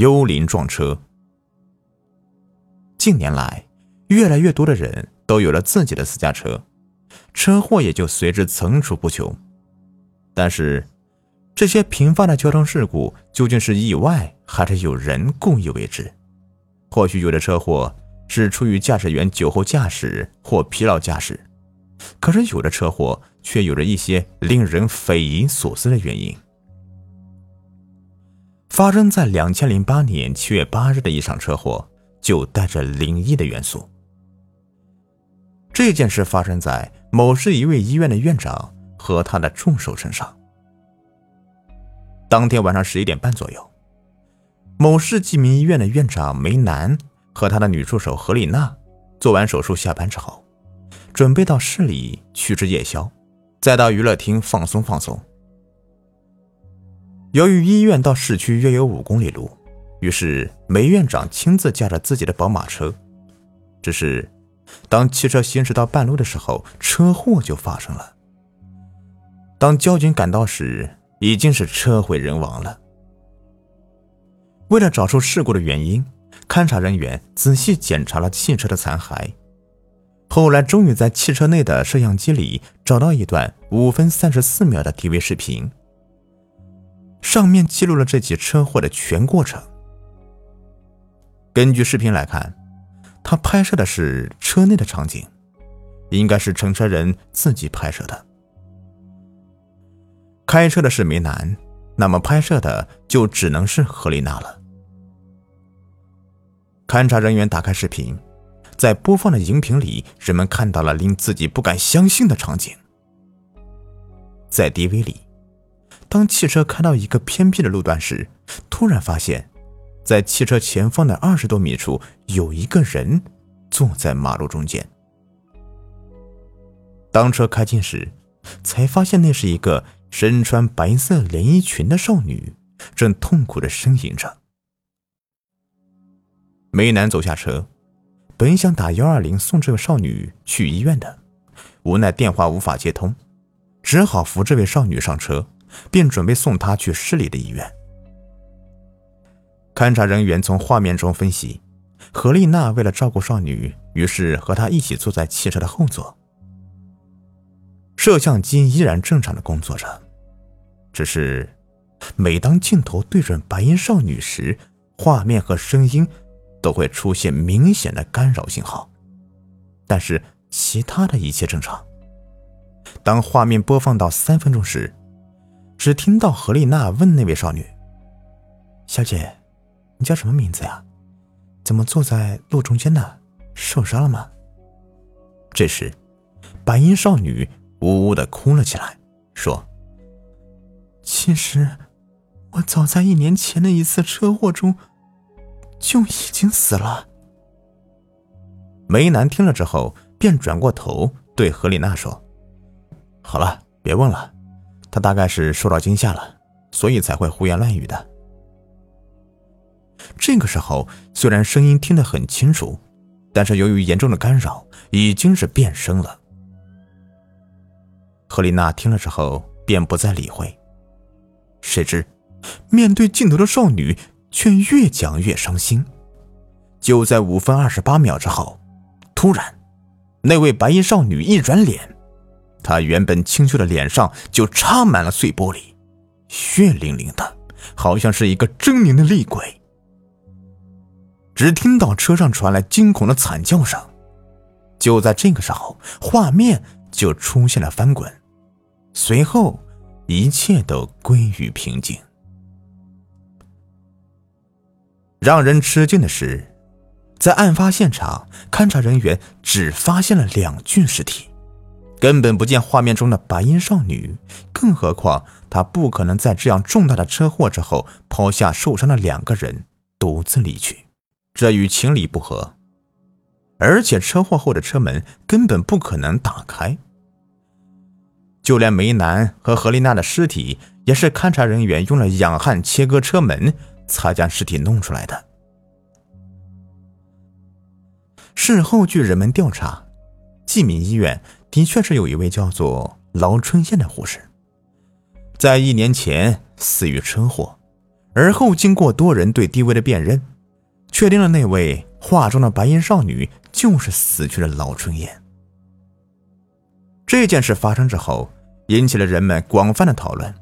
幽灵撞车。近年来，越来越多的人都有了自己的私家车，车祸也就随之层出不穷。但是，这些频发的交通事故究竟是意外，还是有人故意为之？或许有的车祸是出于驾驶员酒后驾驶或疲劳驾驶，可是有的车祸却有着一些令人匪夷所思的原因。发生在两千零八年七月八日的一场车祸，就带着灵异的元素。这件事发生在某市一位医院的院长和他的助手身上。当天晚上十一点半左右，某市济民医院的院长梅南和他的女助手何丽娜做完手术下班之后，准备到市里去吃夜宵，再到娱乐厅放松放松。由于医院到市区约有五公里路，于是梅院长亲自驾着自己的宝马车。只是，当汽车行驶到半路的时候，车祸就发生了。当交警赶到时，已经是车毁人亡了。为了找出事故的原因，勘查人员仔细检查了汽车的残骸，后来终于在汽车内的摄像机里找到一段五分三十四秒的 DV 视频。上面记录了这起车祸的全过程。根据视频来看，他拍摄的是车内的场景，应该是乘车人自己拍摄的。开车的是梅南，那么拍摄的就只能是何丽娜了。勘查人员打开视频，在播放的荧屏里，人们看到了令自己不敢相信的场景。在 DV 里。当汽车开到一个偏僻的路段时，突然发现，在汽车前方的二十多米处有一个人坐在马路中间。当车开近时，才发现那是一个身穿白色连衣裙的少女，正痛苦的呻吟着。梅南走下车，本想打幺二零送这位少女去医院的，无奈电话无法接通，只好扶这位少女上车。便准备送他去市里的医院。勘查人员从画面中分析，何丽娜为了照顾少女，于是和他一起坐在汽车的后座。摄像机依然正常的工作着，只是每当镜头对准白衣少女时，画面和声音都会出现明显的干扰信号。但是其他的一切正常。当画面播放到三分钟时，只听到何丽娜问那位少女：“小姐，你叫什么名字呀？怎么坐在路中间呢？受伤了吗？”这时，白衣少女呜呜的哭了起来，说：“其实，我早在一年前的一次车祸中就已经死了。”梅南听了之后，便转过头对何丽娜说：“好了，别问了。”他大概是受到惊吓了，所以才会胡言乱语的。这个时候，虽然声音听得很清楚，但是由于严重的干扰，已经是变声了。赫丽娜听了之后便不再理会，谁知面对镜头的少女却越讲越伤心。就在五分二十八秒之后，突然，那位白衣少女一转脸。他原本清秀的脸上就插满了碎玻璃，血淋淋的，好像是一个狰狞的厉鬼。只听到车上传来惊恐的惨叫声。就在这个时候，画面就出现了翻滚，随后一切都归于平静。让人吃惊的是，在案发现场，勘查人员只发现了两具尸体。根本不见画面中的白衣少女，更何况她不可能在这样重大的车祸之后抛下受伤的两个人独自离去，这与情理不合。而且车祸后的车门根本不可能打开，就连梅南和何丽娜的尸体也是勘察人员用了氧焊切割车门才将尸体弄出来的。事后据人们调查，济民医院。的确是有一位叫做劳春燕的护士，在一年前死于车祸，而后经过多人对 DV 的辨认，确定了那位画中的白衣少女就是死去的劳春燕。这件事发生之后，引起了人们广泛的讨论。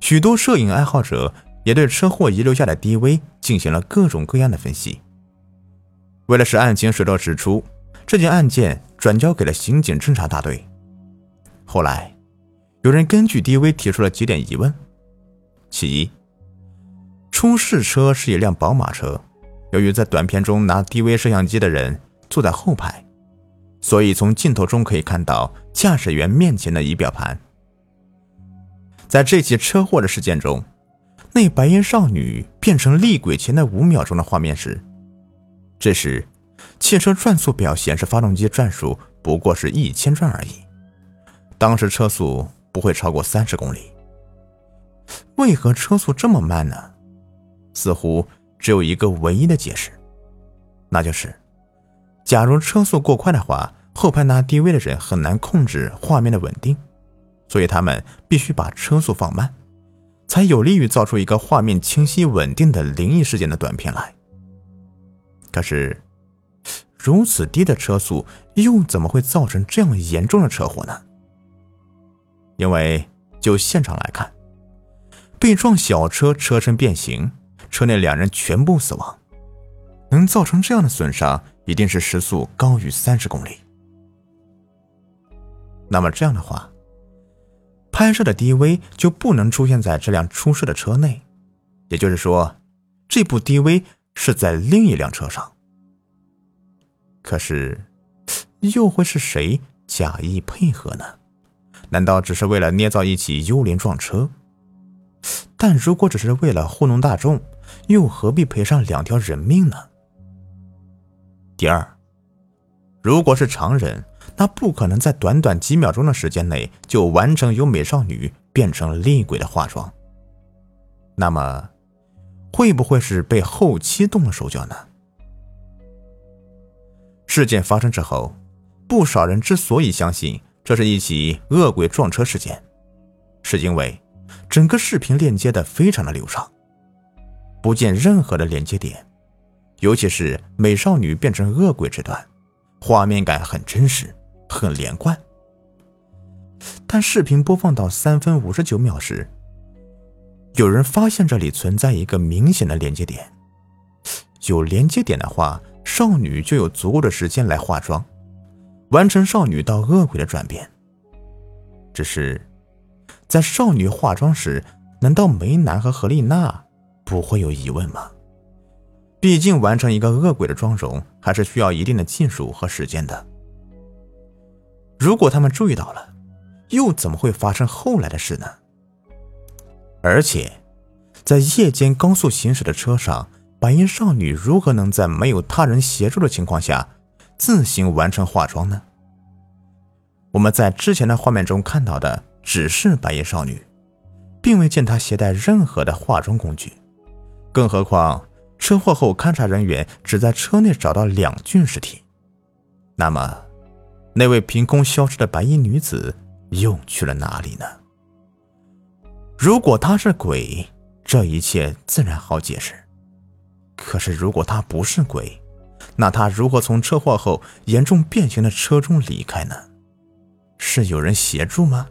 许多摄影爱好者也对车祸遗留下的 DV 进行了各种各样的分析。为了使案情水到渠出，这件案件转交给了刑警侦查大队。后来，有人根据 DV 提出了几点疑问：其一，出事车是一辆宝马车，由于在短片中拿 DV 摄像机的人坐在后排，所以从镜头中可以看到驾驶员面前的仪表盘。在这起车祸的事件中，那白衣少女变成厉鬼前的五秒钟的画面时，这时汽车转速表显示发动机转速不过是一千转而已，当时车速不会超过三十公里。为何车速这么慢呢？似乎只有一个唯一的解释，那就是，假如车速过快的话，后排拿 DV 的人很难控制画面的稳定。所以他们必须把车速放慢，才有利于造出一个画面清晰稳定的灵异事件的短片来。可是，如此低的车速又怎么会造成这样严重的车祸呢？因为就现场来看，被撞小车车身变形，车内两人全部死亡，能造成这样的损伤，一定是时速高于三十公里。那么这样的话。拍摄的 DV 就不能出现在这辆出事的车内，也就是说，这部 DV 是在另一辆车上。可是，又会是谁假意配合呢？难道只是为了捏造一起幽灵撞车？但如果只是为了糊弄大众，又何必赔上两条人命呢？第二，如果是常人。那不可能在短短几秒钟的时间内就完成由美少女变成厉鬼的化妆。那么，会不会是被后期动了手脚呢？事件发生之后，不少人之所以相信这是一起恶鬼撞车事件，是因为整个视频链接的非常的流畅，不见任何的连接点，尤其是美少女变成恶鬼这段，画面感很真实。很连贯，但视频播放到三分五十九秒时，有人发现这里存在一个明显的连接点。有连接点的话，少女就有足够的时间来化妆，完成少女到恶鬼的转变。只是，在少女化妆时，难道梅南和何丽娜不会有疑问吗？毕竟，完成一个恶鬼的妆容，还是需要一定的技术和时间的。如果他们注意到了，又怎么会发生后来的事呢？而且，在夜间高速行驶的车上，白衣少女如何能在没有他人协助的情况下自行完成化妆呢？我们在之前的画面中看到的只是白衣少女，并未见她携带任何的化妆工具。更何况，车祸后勘查人员只在车内找到两具尸体，那么？那位凭空消失的白衣女子又去了哪里呢？如果她是鬼，这一切自然好解释。可是如果他不是鬼，那他如何从车祸后严重变形的车中离开呢？是有人协助吗？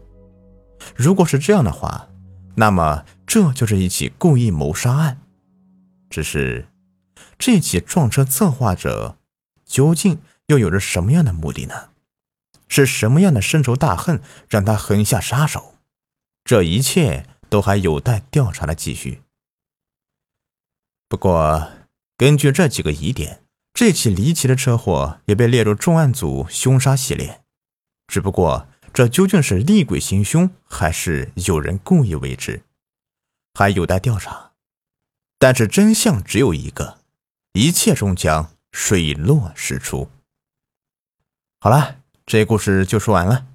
如果是这样的话，那么这就是一起故意谋杀案。只是，这起撞车策划者究竟又有着什么样的目的呢？是什么样的深仇大恨让他狠下杀手？这一切都还有待调查的继续。不过，根据这几个疑点，这起离奇的车祸也被列入重案组凶杀系列。只不过，这究竟是厉鬼行凶，还是有人故意为之，还有待调查。但是真相只有一个，一切终将水落石出。好了。这故事就说完了。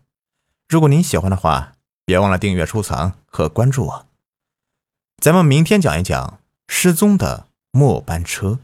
如果您喜欢的话，别忘了订阅、收藏和关注我。咱们明天讲一讲失踪的末班车。